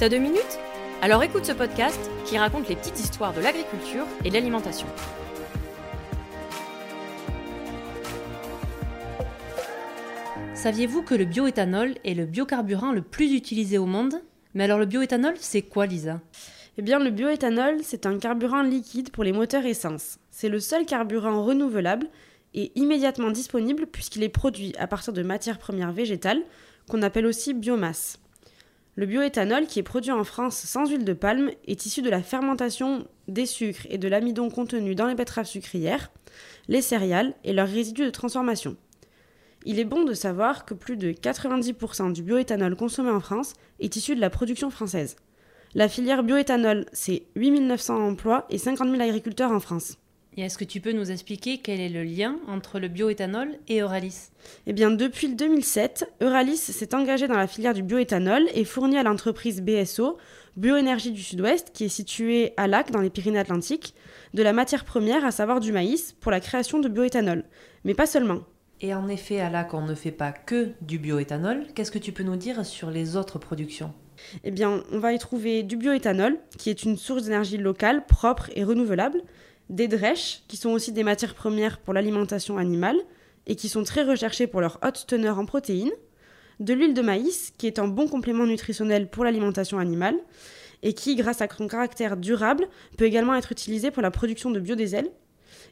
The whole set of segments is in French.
T'as deux minutes? Alors écoute ce podcast qui raconte les petites histoires de l'agriculture et de l'alimentation. Saviez-vous que le bioéthanol est le biocarburant le plus utilisé au monde? Mais alors le bioéthanol, c'est quoi Lisa? Eh bien le bioéthanol, c'est un carburant liquide pour les moteurs essence. C'est le seul carburant renouvelable et immédiatement disponible puisqu'il est produit à partir de matières premières végétales qu'on appelle aussi biomasse. Le bioéthanol, qui est produit en France sans huile de palme, est issu de la fermentation des sucres et de l'amidon contenus dans les betteraves sucrières, les céréales et leurs résidus de transformation. Il est bon de savoir que plus de 90% du bioéthanol consommé en France est issu de la production française. La filière bioéthanol, c'est 8900 emplois et 50 000 agriculteurs en France. Et est-ce que tu peux nous expliquer quel est le lien entre le bioéthanol et Euralis? Eh bien, depuis le 2007, Euralis s'est engagé dans la filière du bioéthanol et fournit à l'entreprise BSO, Bioénergie du Sud-Ouest, qui est située à Lac, dans les Pyrénées-Atlantiques, de la matière première, à savoir du maïs, pour la création de bioéthanol. Mais pas seulement. Et en effet, à Lac, on ne fait pas que du bioéthanol. Qu'est-ce que tu peux nous dire sur les autres productions? Eh bien, on va y trouver du bioéthanol, qui est une source d'énergie locale, propre et renouvelable, des drèches, qui sont aussi des matières premières pour l'alimentation animale et qui sont très recherchées pour leur haute teneur en protéines, de l'huile de maïs, qui est un bon complément nutritionnel pour l'alimentation animale et qui, grâce à son caractère durable, peut également être utilisée pour la production de biodiesel.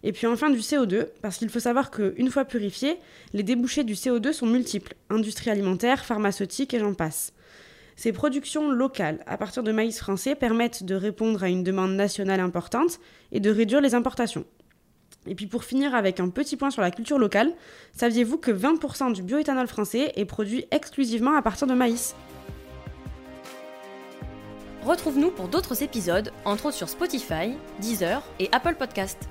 Et puis enfin du CO2, parce qu'il faut savoir qu'une fois purifié, les débouchés du CO2 sont multiples, industrie alimentaire, pharmaceutique et j'en passe. Ces productions locales à partir de maïs français permettent de répondre à une demande nationale importante et de réduire les importations. Et puis pour finir avec un petit point sur la culture locale, saviez-vous que 20% du bioéthanol français est produit exclusivement à partir de maïs? Retrouve-nous pour d'autres épisodes, entre autres sur Spotify, Deezer et Apple Podcast.